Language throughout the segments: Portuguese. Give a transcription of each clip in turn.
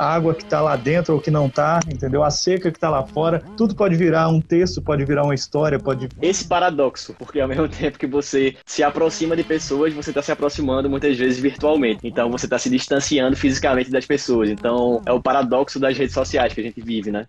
a água que está lá dentro ou que não está, entendeu? A seca que está lá fora, tudo pode virar um texto, pode virar uma história, pode. Esse paradoxo, porque ao mesmo tempo que você se aproxima de pessoas, você está se aproximando muitas vezes virtualmente. Então você está se distanciando fisicamente das pessoas. Então é o paradoxo das redes sociais que a gente vive, né?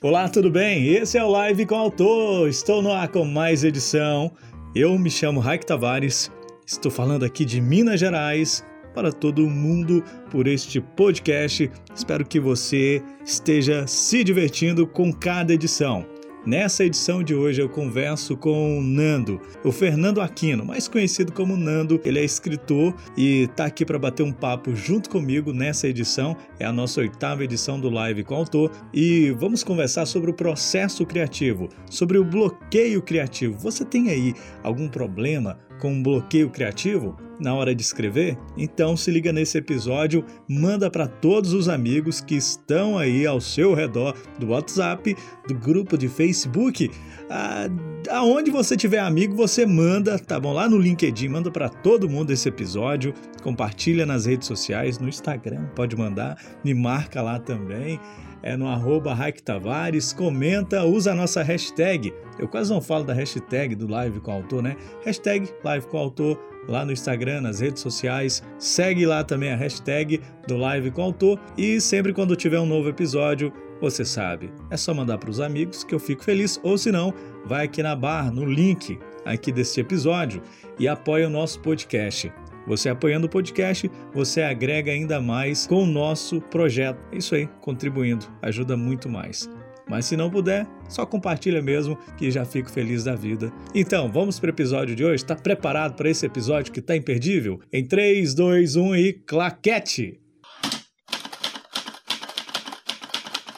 Olá, tudo bem? Esse é o Live com o Autor. Estou no ar com mais edição. Eu me chamo Raik Tavares, estou falando aqui de Minas Gerais para todo mundo por este podcast. Espero que você esteja se divertindo com cada edição. Nessa edição de hoje eu converso com o Nando, o Fernando Aquino, mais conhecido como Nando. Ele é escritor e está aqui para bater um papo junto comigo nessa edição. É a nossa oitava edição do Live com Autor e vamos conversar sobre o processo criativo, sobre o bloqueio criativo. Você tem aí algum problema com um bloqueio criativo na hora de escrever? Então se liga nesse episódio, manda para todos os amigos que estão aí ao seu redor do WhatsApp, do grupo de Facebook, aonde você tiver amigo, você manda, tá bom? Lá no LinkedIn, manda para todo mundo esse episódio, compartilha nas redes sociais, no Instagram, pode mandar, me marca lá também é no arroba Raik Tavares, comenta, usa a nossa hashtag. Eu quase não falo da hashtag do Live com o Autor, né? Hashtag Live com o Autor lá no Instagram, nas redes sociais. Segue lá também a hashtag do Live com o Autor e sempre quando tiver um novo episódio, você sabe, é só mandar para os amigos que eu fico feliz ou se não, vai aqui na barra, no link aqui deste episódio e apoia o nosso podcast. Você apoiando o podcast, você agrega ainda mais com o nosso projeto. É isso aí, contribuindo, ajuda muito mais. Mas se não puder, só compartilha mesmo que já fico feliz da vida. Então, vamos para o episódio de hoje? Está preparado para esse episódio que está imperdível? Em 3, 2, 1 e claquete!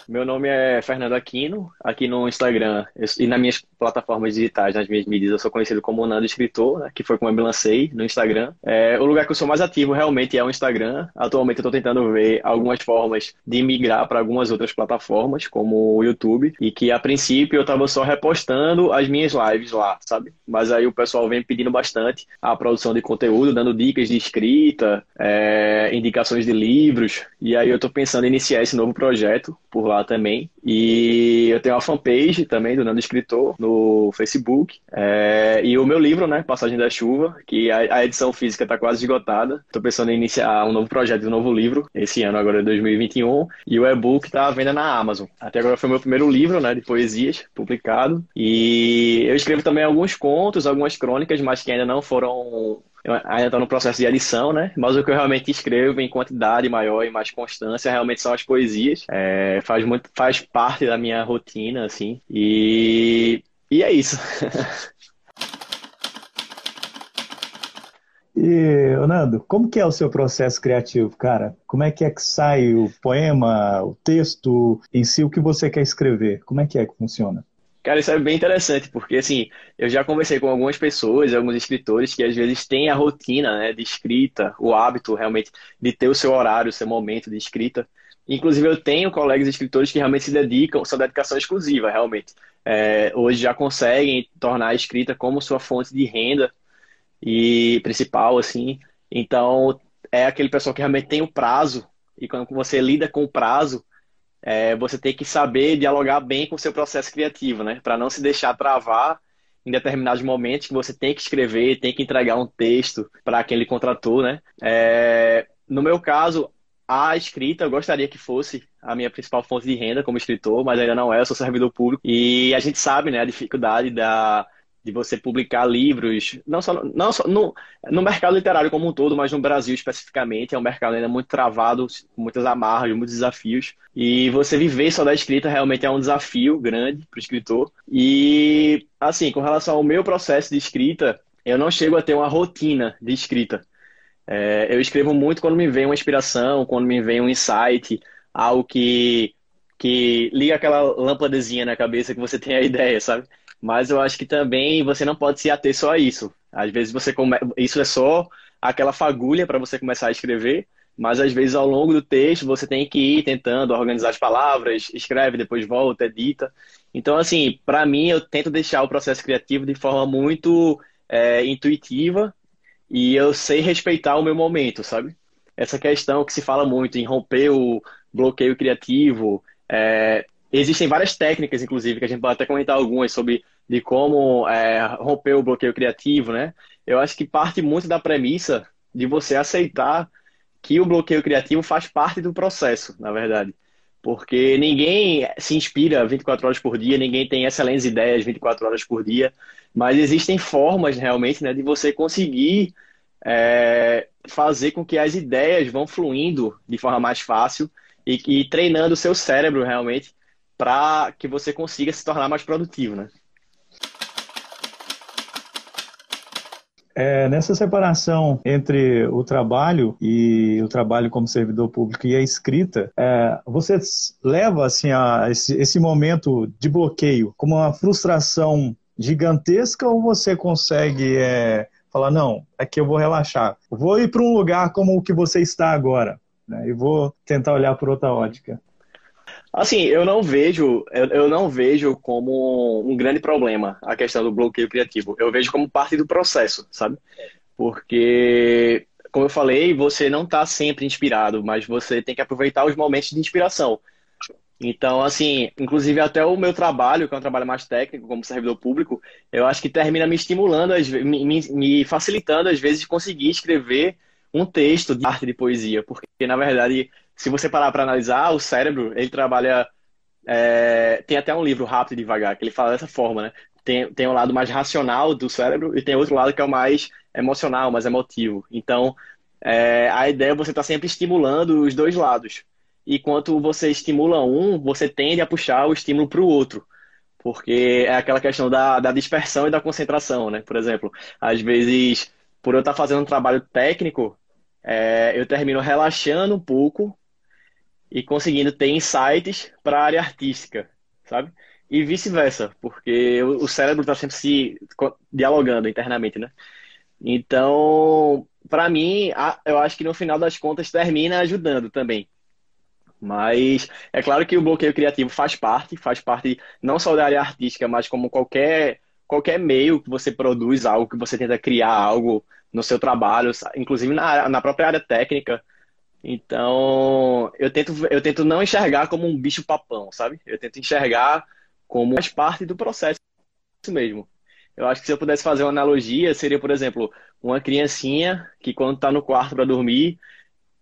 Meu nome é Fernando Aquino, aqui no Instagram e nas minhas plataformas digitais, nas minhas mídias, eu sou conhecido como Nando Escritor, né, que foi como eu me lancei no Instagram. É, o lugar que eu sou mais ativo realmente é o Instagram. Atualmente eu estou tentando ver algumas formas de migrar para algumas outras plataformas, como o YouTube, e que a princípio eu estava só repostando as minhas lives lá, sabe? Mas aí o pessoal vem pedindo bastante a produção de conteúdo, dando dicas de escrita, é, indicações de livros, e aí eu estou pensando em iniciar esse novo projeto por lá também. E eu tenho uma fanpage também do Nando Escritor no Facebook. É, e o meu livro, né, Passagem da Chuva, que a, a edição física está quase esgotada. Estou pensando em iniciar um novo projeto, um novo livro, esse ano agora, 2021. E o e-book está à venda na Amazon. Até agora foi o meu primeiro livro, né, de poesias, publicado. E eu escrevo também alguns contos, algumas crônicas, mas que ainda não foram ainda estou no processo de edição, né? Mas o que eu realmente escrevo em quantidade maior e mais constância realmente são as poesias. É, faz muito, faz parte da minha rotina, assim. E, e é isso. E, Nando, como que é o seu processo criativo, cara? Como é que é que sai o poema, o texto, em si, o que você quer escrever? Como é que é que funciona? Cara, isso é bem interessante, porque assim, eu já conversei com algumas pessoas, alguns escritores que às vezes têm a rotina, né, de escrita, o hábito realmente de ter o seu horário, o seu momento de escrita. Inclusive, eu tenho colegas escritores que realmente se dedicam, sua dedicação exclusiva, realmente. É, hoje já conseguem tornar a escrita como sua fonte de renda e principal, assim. Então, é aquele pessoal que realmente tem o prazo, e quando você lida com o prazo, é, você tem que saber dialogar bem com o seu processo criativo, né? Para não se deixar travar em determinados momentos que você tem que escrever, tem que entregar um texto para quem ele contratou, né? É, no meu caso, a escrita eu gostaria que fosse a minha principal fonte de renda como escritor, mas ainda não é, eu sou servidor público. E a gente sabe, né, a dificuldade da, de você publicar livros, não só, não só no, no mercado literário como um todo, mas no Brasil especificamente, é um mercado ainda muito travado, com muitas amarras, muitos desafios. E você viver só da escrita realmente é um desafio grande para o escritor. E, assim, com relação ao meu processo de escrita, eu não chego a ter uma rotina de escrita. É, eu escrevo muito quando me vem uma inspiração, quando me vem um insight, algo que, que liga aquela lâmpadazinha na cabeça que você tem a ideia, sabe? Mas eu acho que também você não pode se ater só a isso. Às vezes você come... isso é só aquela fagulha para você começar a escrever, mas às vezes ao longo do texto você tem que ir tentando organizar as palavras, escreve, depois volta, edita. Então, assim, para mim eu tento deixar o processo criativo de forma muito é, intuitiva e eu sei respeitar o meu momento, sabe? Essa questão que se fala muito em romper o bloqueio criativo. É, existem várias técnicas, inclusive, que a gente pode até comentar algumas sobre de como é, romper o bloqueio criativo, né? Eu acho que parte muito da premissa de você aceitar que o bloqueio criativo faz parte do processo, na verdade. Porque ninguém se inspira 24 horas por dia, ninguém tem excelentes ideias 24 horas por dia, mas existem formas realmente né, de você conseguir é, fazer com que as ideias vão fluindo de forma mais fácil e, e treinando o seu cérebro realmente para que você consiga se tornar mais produtivo, né? É, nessa separação entre o trabalho e o trabalho como servidor público e a escrita, é, você leva assim a esse, esse momento de bloqueio como uma frustração gigantesca ou você consegue é, falar não, aqui eu vou relaxar, vou ir para um lugar como o que você está agora né, e vou tentar olhar por outra ótica? Assim, eu não vejo, eu, eu não vejo como um grande problema a questão do bloqueio criativo. Eu vejo como parte do processo, sabe? Porque, como eu falei, você não está sempre inspirado, mas você tem que aproveitar os momentos de inspiração. Então, assim, inclusive até o meu trabalho, que é um trabalho mais técnico, como servidor público, eu acho que termina me estimulando, me, me facilitando, às vezes, conseguir escrever um texto de arte de poesia, porque, na verdade, se você parar para analisar, o cérebro, ele trabalha. É, tem até um livro rápido e devagar, que ele fala dessa forma, né? Tem, tem um lado mais racional do cérebro e tem outro lado que é o mais emocional, mais emotivo. Então, é, a ideia é você estar tá sempre estimulando os dois lados. E quanto você estimula um, você tende a puxar o estímulo para o outro. Porque é aquela questão da, da dispersão e da concentração, né? Por exemplo, às vezes, por eu estar tá fazendo um trabalho técnico, é, eu termino relaxando um pouco e conseguindo ter insights para a área artística, sabe? E vice-versa, porque o cérebro está sempre se dialogando internamente, né? Então, para mim, eu acho que no final das contas termina ajudando também. Mas é claro que o bloqueio criativo faz parte, faz parte não só da área artística, mas como qualquer qualquer meio que você produz algo, que você tenta criar algo no seu trabalho, inclusive na, na própria área técnica, então, eu tento, eu tento não enxergar como um bicho papão, sabe? Eu tento enxergar como mais parte do processo mesmo. Eu acho que se eu pudesse fazer uma analogia, seria, por exemplo, uma criancinha que quando está no quarto para dormir,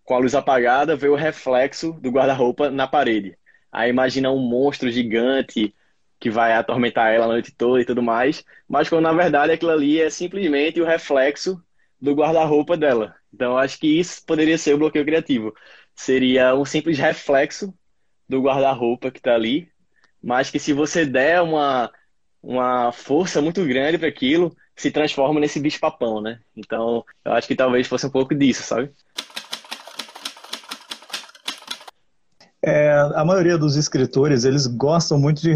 com a luz apagada, vê o reflexo do guarda-roupa na parede. Aí imagina um monstro gigante que vai atormentar ela a noite toda e tudo mais, mas quando na verdade aquilo ali é simplesmente o reflexo do guarda-roupa dela. Então, acho que isso poderia ser o bloqueio criativo. Seria um simples reflexo do guarda-roupa que está ali, mas que se você der uma, uma força muito grande para aquilo, se transforma nesse bicho-papão, né? Então, eu acho que talvez fosse um pouco disso, sabe? É, a maioria dos escritores, eles gostam muito de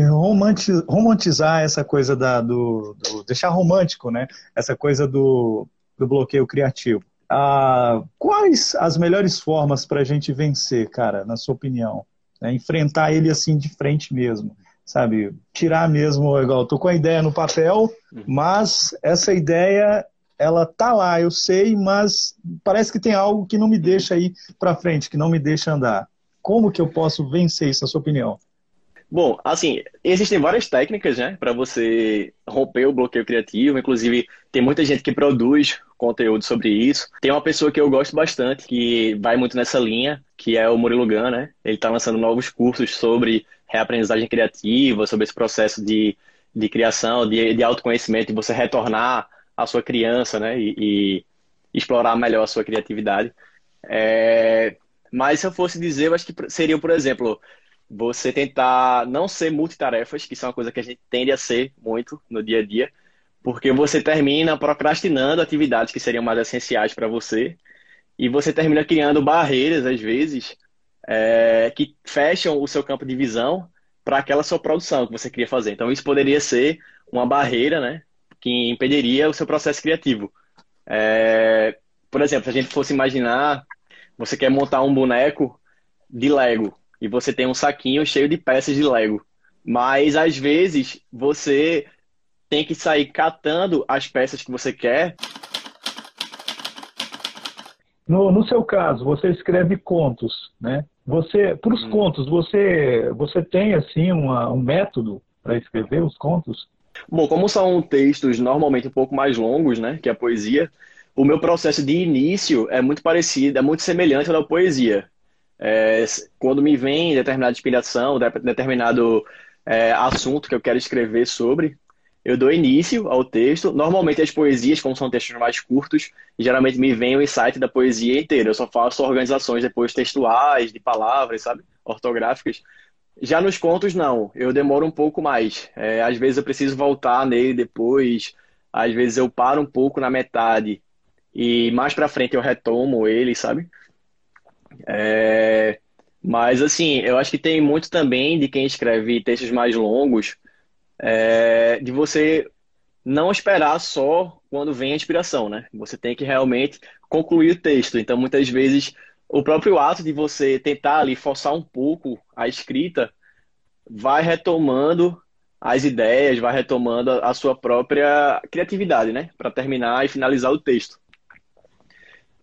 romantizar essa coisa da, do, do, deixar romântico, né? Essa coisa do, do bloqueio criativo. Ah, quais as melhores formas para a gente vencer, cara, na sua opinião? É, enfrentar ele assim de frente mesmo, sabe? Tirar mesmo, igual, tô com a ideia no papel, uhum. mas essa ideia ela tá lá, eu sei, mas parece que tem algo que não me deixa ir para frente, que não me deixa andar. Como que eu posso vencer isso, na sua opinião? Bom, assim, existem várias técnicas, né, para você romper o bloqueio criativo. Inclusive, tem muita gente que produz conteúdo sobre isso. Tem uma pessoa que eu gosto bastante, que vai muito nessa linha, que é o Murilo Gun, né? Ele está lançando novos cursos sobre reaprendizagem criativa, sobre esse processo de, de criação, de, de autoconhecimento, de você retornar à sua criança, né? E, e explorar melhor a sua criatividade. É... Mas se eu fosse dizer, eu acho que seria, por exemplo, você tentar não ser multitarefas, que são uma coisa que a gente tende a ser muito no dia a dia, porque você termina procrastinando atividades que seriam mais essenciais para você e você termina criando barreiras, às vezes, é, que fecham o seu campo de visão para aquela sua produção que você queria fazer. Então, isso poderia ser uma barreira, né, que impediria o seu processo criativo. É, por exemplo, se a gente fosse imaginar, você quer montar um boneco de Lego e você tem um saquinho cheio de peças de Lego. Mas às vezes você tem que sair catando as peças que você quer no, no seu caso, você escreve contos, né? Você, para os hum. contos, você, você tem assim uma, um método para escrever os contos? Bom, como são textos normalmente um pouco mais longos, né, que a poesia, o meu processo de início é muito parecido, é muito semelhante ao da poesia. É, quando me vem determinada inspiração, determinado é, assunto que eu quero escrever sobre, eu dou início ao texto. Normalmente as poesias, como são textos mais curtos, geralmente me vem o insight da poesia inteira. Eu só faço organizações depois textuais, de palavras, sabe? Ortográficas. Já nos contos, não. Eu demoro um pouco mais. É, às vezes eu preciso voltar nele depois. Às vezes eu paro um pouco na metade e mais pra frente eu retomo ele, sabe? É... Mas, assim, eu acho que tem muito também de quem escreve textos mais longos, é... de você não esperar só quando vem a inspiração, né? Você tem que realmente concluir o texto. Então, muitas vezes, o próprio ato de você tentar ali forçar um pouco a escrita vai retomando as ideias, vai retomando a sua própria criatividade, né? Para terminar e finalizar o texto.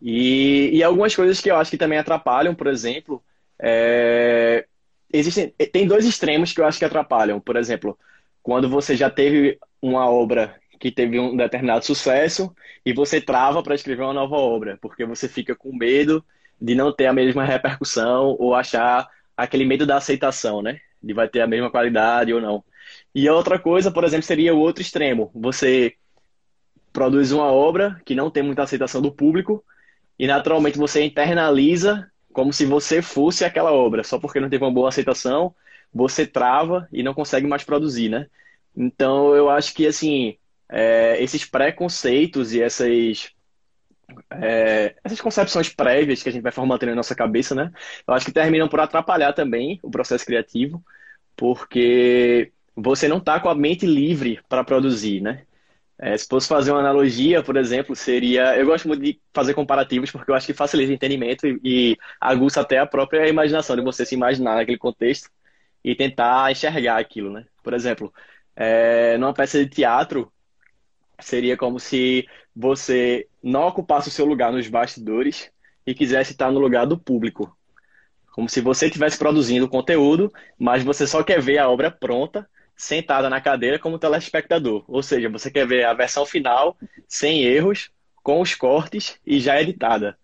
E, e algumas coisas que eu acho que também atrapalham, por exemplo, é... existem tem dois extremos que eu acho que atrapalham. Por exemplo, quando você já teve uma obra que teve um determinado sucesso e você trava para escrever uma nova obra, porque você fica com medo de não ter a mesma repercussão ou achar aquele medo da aceitação, né? De vai ter a mesma qualidade ou não. E outra coisa, por exemplo, seria o outro extremo. Você produz uma obra que não tem muita aceitação do público e naturalmente você internaliza como se você fosse aquela obra. Só porque não teve uma boa aceitação, você trava e não consegue mais produzir, né? Então eu acho que assim é, esses preconceitos e essas é, essas concepções prévias que a gente vai formatando na nossa cabeça, né? Eu acho que terminam por atrapalhar também o processo criativo, porque você não está com a mente livre para produzir, né? É, se fosse fazer uma analogia, por exemplo, seria. Eu gosto muito de fazer comparativos porque eu acho que facilita o entendimento e, e aguça até a própria imaginação de você se imaginar naquele contexto e tentar enxergar aquilo, né? Por exemplo, é, numa peça de teatro, seria como se você não ocupasse o seu lugar nos bastidores e quisesse estar no lugar do público. Como se você estivesse produzindo conteúdo, mas você só quer ver a obra pronta sentada na cadeira como telespectador. Ou seja, você quer ver a versão final, sem erros, com os cortes e já editada.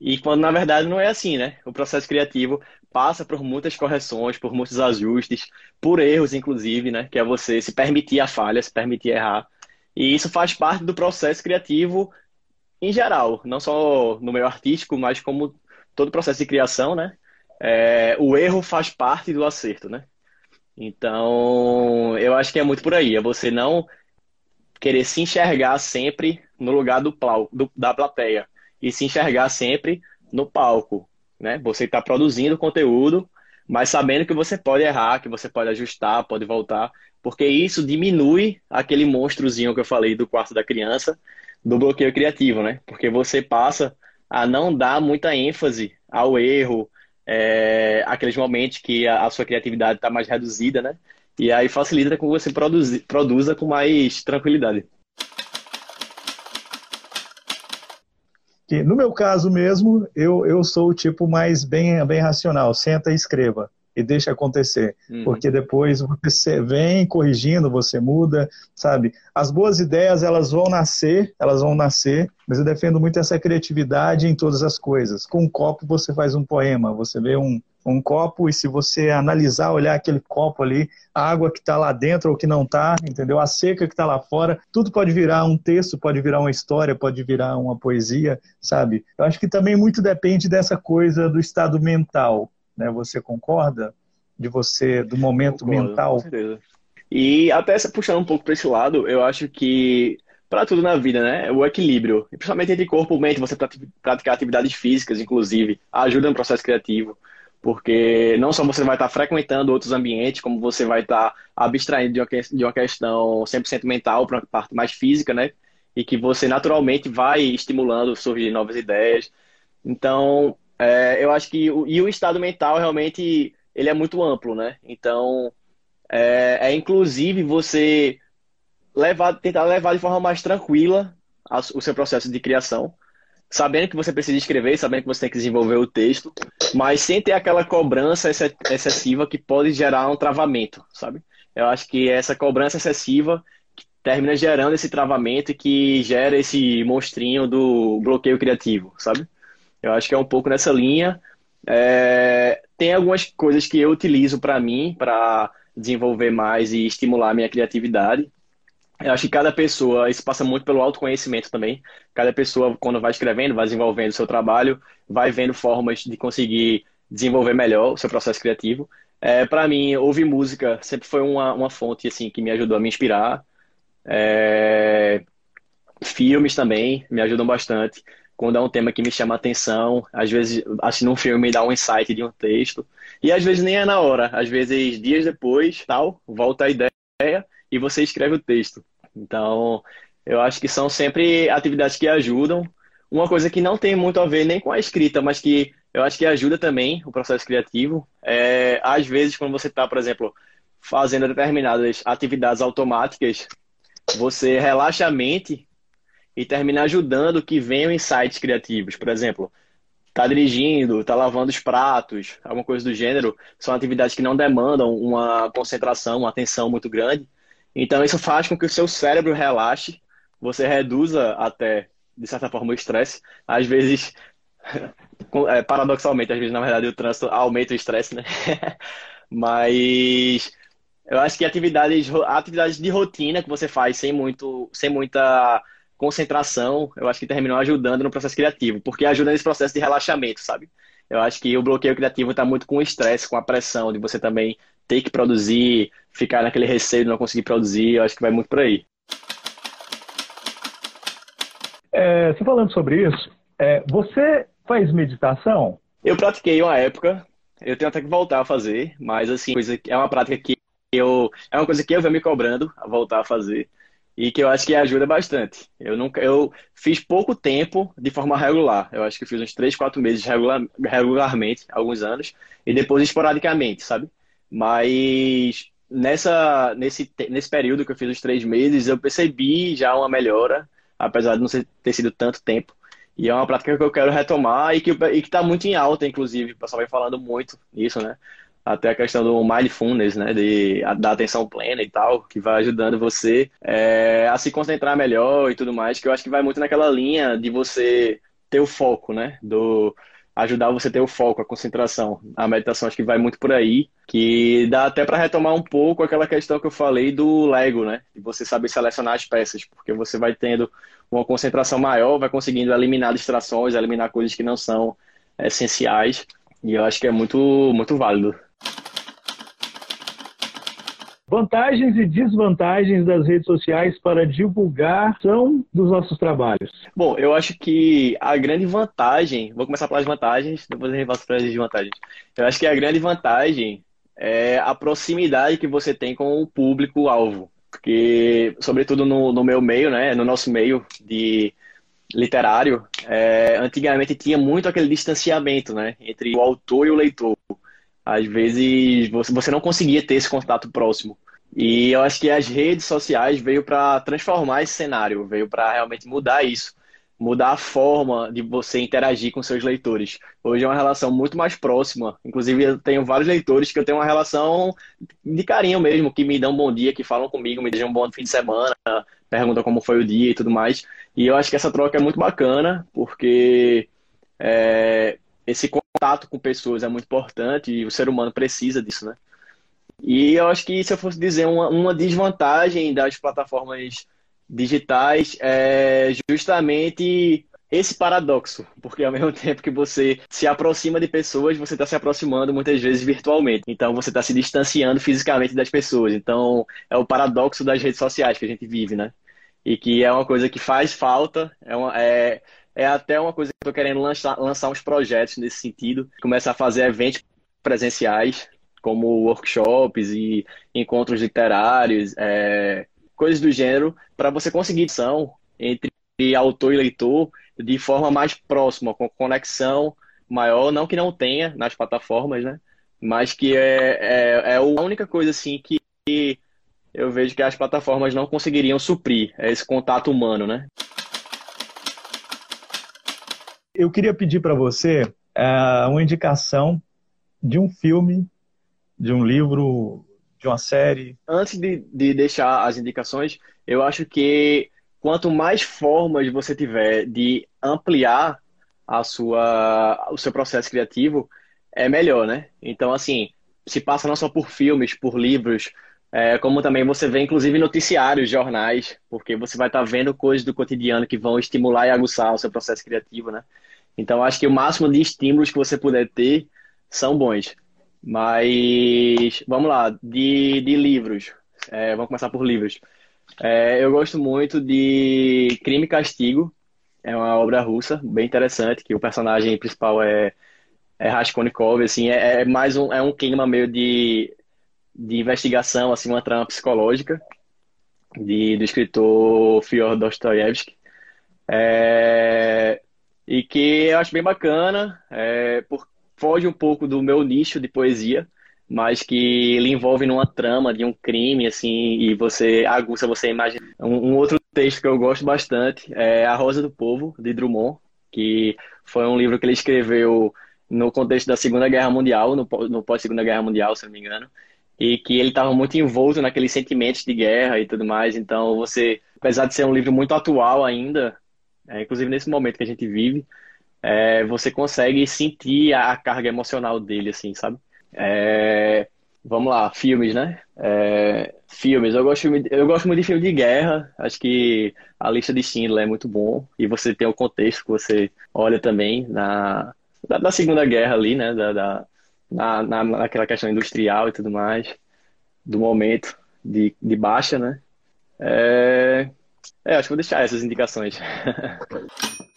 E quando na verdade não é assim, né? O processo criativo passa por muitas correções, por muitos ajustes, por erros, inclusive, né? Que é você se permitir a falha, se permitir errar. E isso faz parte do processo criativo em geral, não só no meio artístico, mas como todo processo de criação, né? É, o erro faz parte do acerto, né? Então, eu acho que é muito por aí. É você não querer se enxergar sempre no lugar do, plau, do da plateia e se enxergar sempre no palco, né? Você está produzindo conteúdo, mas sabendo que você pode errar, que você pode ajustar, pode voltar, porque isso diminui aquele monstrozinho que eu falei do quarto da criança, do bloqueio criativo, né? Porque você passa a não dar muita ênfase ao erro, é, aqueles momentos que a, a sua criatividade está mais reduzida, né? E aí facilita com que você produzi, produza com mais tranquilidade. No meu caso mesmo, eu, eu sou o tipo mais bem, bem racional. Senta e escreva e deixa acontecer. Uhum. Porque depois você vem corrigindo, você muda, sabe? As boas ideias, elas vão nascer, elas vão nascer, mas eu defendo muito essa criatividade em todas as coisas. Com um copo você faz um poema, você vê um, um copo e se você analisar, olhar aquele copo ali, a água que está lá dentro ou que não está, entendeu? A seca que está lá fora, tudo pode virar um texto, pode virar uma história, pode virar uma poesia, sabe? Eu acho que também muito depende dessa coisa do estado mental né? Você concorda? De você, do momento Concordo, mental? Com certeza. E até puxando um pouco para esse lado, eu acho que para tudo na vida, né? O equilíbrio, principalmente entre corpo e mente, você praticar atividades físicas, inclusive, ajuda no processo criativo, porque não só você vai estar frequentando outros ambientes, como você vai estar abstraindo de uma questão 100% mental para a parte mais física, né? E que você naturalmente vai estimulando surgir novas ideias. Então, é, eu acho que o, e o estado mental realmente ele é muito amplo, né? Então é, é inclusive você levar, tentar levar de forma mais tranquila a, o seu processo de criação, sabendo que você precisa escrever, sabendo que você tem que desenvolver o texto, mas sem ter aquela cobrança excessiva que pode gerar um travamento, sabe? Eu acho que essa cobrança excessiva termina gerando esse travamento que gera esse monstrinho do bloqueio criativo, sabe? Eu acho que é um pouco nessa linha. É... Tem algumas coisas que eu utilizo para mim, para desenvolver mais e estimular a minha criatividade. Eu acho que cada pessoa, isso passa muito pelo autoconhecimento também. Cada pessoa, quando vai escrevendo, vai desenvolvendo o seu trabalho, vai vendo formas de conseguir desenvolver melhor o seu processo criativo. É, para mim, ouvir música sempre foi uma, uma fonte assim que me ajudou a me inspirar. É... Filmes também me ajudam bastante. Quando é um tema que me chama a atenção, às vezes assistindo um filme me dá um insight de um texto. E às vezes nem é na hora, às vezes dias depois, tal, volta a ideia e você escreve o texto. Então, eu acho que são sempre atividades que ajudam. Uma coisa que não tem muito a ver nem com a escrita, mas que eu acho que ajuda também o processo criativo. É, às vezes, quando você está, por exemplo, fazendo determinadas atividades automáticas, você relaxa a mente e termina ajudando que venham insights criativos. Por exemplo, tá dirigindo, tá lavando os pratos, alguma coisa do gênero, são atividades que não demandam uma concentração, uma atenção muito grande. Então isso faz com que o seu cérebro relaxe, você reduza até, de certa forma, o estresse. Às vezes, é, paradoxalmente, às vezes, na verdade, o trânsito aumenta o estresse, né? Mas eu acho que atividades, atividades de rotina que você faz sem, muito, sem muita concentração, eu acho que terminou ajudando no processo criativo, porque ajuda nesse processo de relaxamento, sabe? Eu acho que o bloqueio criativo está muito com o estresse, com a pressão de você também ter que produzir, ficar naquele receio de não conseguir produzir, eu acho que vai muito por aí. É, você falando sobre isso, é, você faz meditação? Eu pratiquei uma época, eu tenho até que voltar a fazer, mas assim, é uma prática que eu é uma coisa que eu venho me cobrando a voltar a fazer e que eu acho que ajuda bastante. Eu nunca eu fiz pouco tempo de forma regular. Eu acho que fiz uns 3, 4 meses regular, regularmente, alguns anos, e depois esporadicamente, sabe? Mas nessa nesse nesse período que eu fiz os três meses, eu percebi já uma melhora, apesar de não ter sido tanto tempo. E é uma prática que eu quero retomar e que está muito em alta, inclusive. O pessoal vem falando muito nisso, né? Até a questão do mindfulness, né, de, da atenção plena e tal, que vai ajudando você é, a se concentrar melhor e tudo mais, que eu acho que vai muito naquela linha de você ter o foco, né, do ajudar você a ter o foco, a concentração. A meditação acho que vai muito por aí, que dá até para retomar um pouco aquela questão que eu falei do Lego, né, de você saber selecionar as peças, porque você vai tendo uma concentração maior, vai conseguindo eliminar distrações, eliminar coisas que não são essenciais, e eu acho que é muito, muito válido. Vantagens e desvantagens das redes sociais para divulgação dos nossos trabalhos. Bom, eu acho que a grande vantagem, vou começar pelas vantagens, depois a gente para as desvantagens. Eu acho que a grande vantagem é a proximidade que você tem com o público-alvo. Porque, sobretudo no, no meu meio, né, no nosso meio de literário, é, antigamente tinha muito aquele distanciamento né, entre o autor e o leitor às vezes você não conseguia ter esse contato próximo. E eu acho que as redes sociais veio para transformar esse cenário, veio para realmente mudar isso, mudar a forma de você interagir com seus leitores. Hoje é uma relação muito mais próxima. Inclusive, eu tenho vários leitores que eu tenho uma relação de carinho mesmo, que me dão um bom dia, que falam comigo, me desejam um bom fim de semana, perguntam como foi o dia e tudo mais. E eu acho que essa troca é muito bacana, porque é, esse contato com pessoas é muito importante e o ser humano precisa disso, né? E eu acho que se eu fosse dizer uma, uma desvantagem das plataformas digitais é justamente esse paradoxo, porque ao mesmo tempo que você se aproxima de pessoas, você está se aproximando muitas vezes virtualmente. Então você está se distanciando fisicamente das pessoas. Então é o paradoxo das redes sociais que a gente vive, né? E que é uma coisa que faz falta, é, uma, é, é até uma coisa que eu estou querendo lançar, lançar uns projetos nesse sentido, começar a fazer eventos presenciais, como workshops e encontros literários, é, coisas do gênero, para você conseguir ação entre autor e leitor de forma mais próxima, com conexão maior, não que não tenha nas plataformas, né? Mas que é, é, é a única coisa assim que eu vejo que as plataformas não conseguiriam suprir, é esse contato humano, né? Eu queria pedir para você uh, uma indicação de um filme, de um livro, de uma série. Antes de, de deixar as indicações, eu acho que quanto mais formas você tiver de ampliar a sua, o seu processo criativo, é melhor, né? Então, assim, se passa não só por filmes, por livros, é, como também você vê, inclusive, noticiários, jornais, porque você vai estar tá vendo coisas do cotidiano que vão estimular e aguçar o seu processo criativo, né? Então, acho que o máximo de estímulos que você puder ter são bons. Mas, vamos lá, de, de livros. É, vamos começar por livros. É, eu gosto muito de Crime e Castigo. É uma obra russa, bem interessante, que o personagem principal é, é Raskolnikov, assim, é, é mais um, é um clima meio de, de investigação, assim, uma trama psicológica de, do escritor Fyodor Dostoevsky. É, e que eu acho bem bacana, é, por, foge um pouco do meu nicho de poesia, mas que ele envolve numa trama de um crime, assim, e você aguça, você imagina. Um, um, outro texto que eu gosto bastante é A Rosa do Povo, de Drummond, que foi um livro que ele escreveu no contexto da Segunda Guerra Mundial, no, no pós-Segunda Guerra Mundial, se não me engano, e que ele estava muito envolto naqueles sentimentos de guerra e tudo mais. Então, você, apesar de ser um livro muito atual ainda, é, inclusive nesse momento que a gente vive, é, você consegue sentir a, carga emocional dele, assim, sabe? É, vamos lá, filmes, né? É, filmes, eu gosto, eu gosto muito de filme de guerra. Acho que a lista de Schindler é muito bom. E você tem o contexto que você olha também na, da Segunda Guerra ali, né? Da, da na, na, naquela questão industrial e tudo mais, do momento de, de baixa, né? É, é acho que vou deixar essas indicações.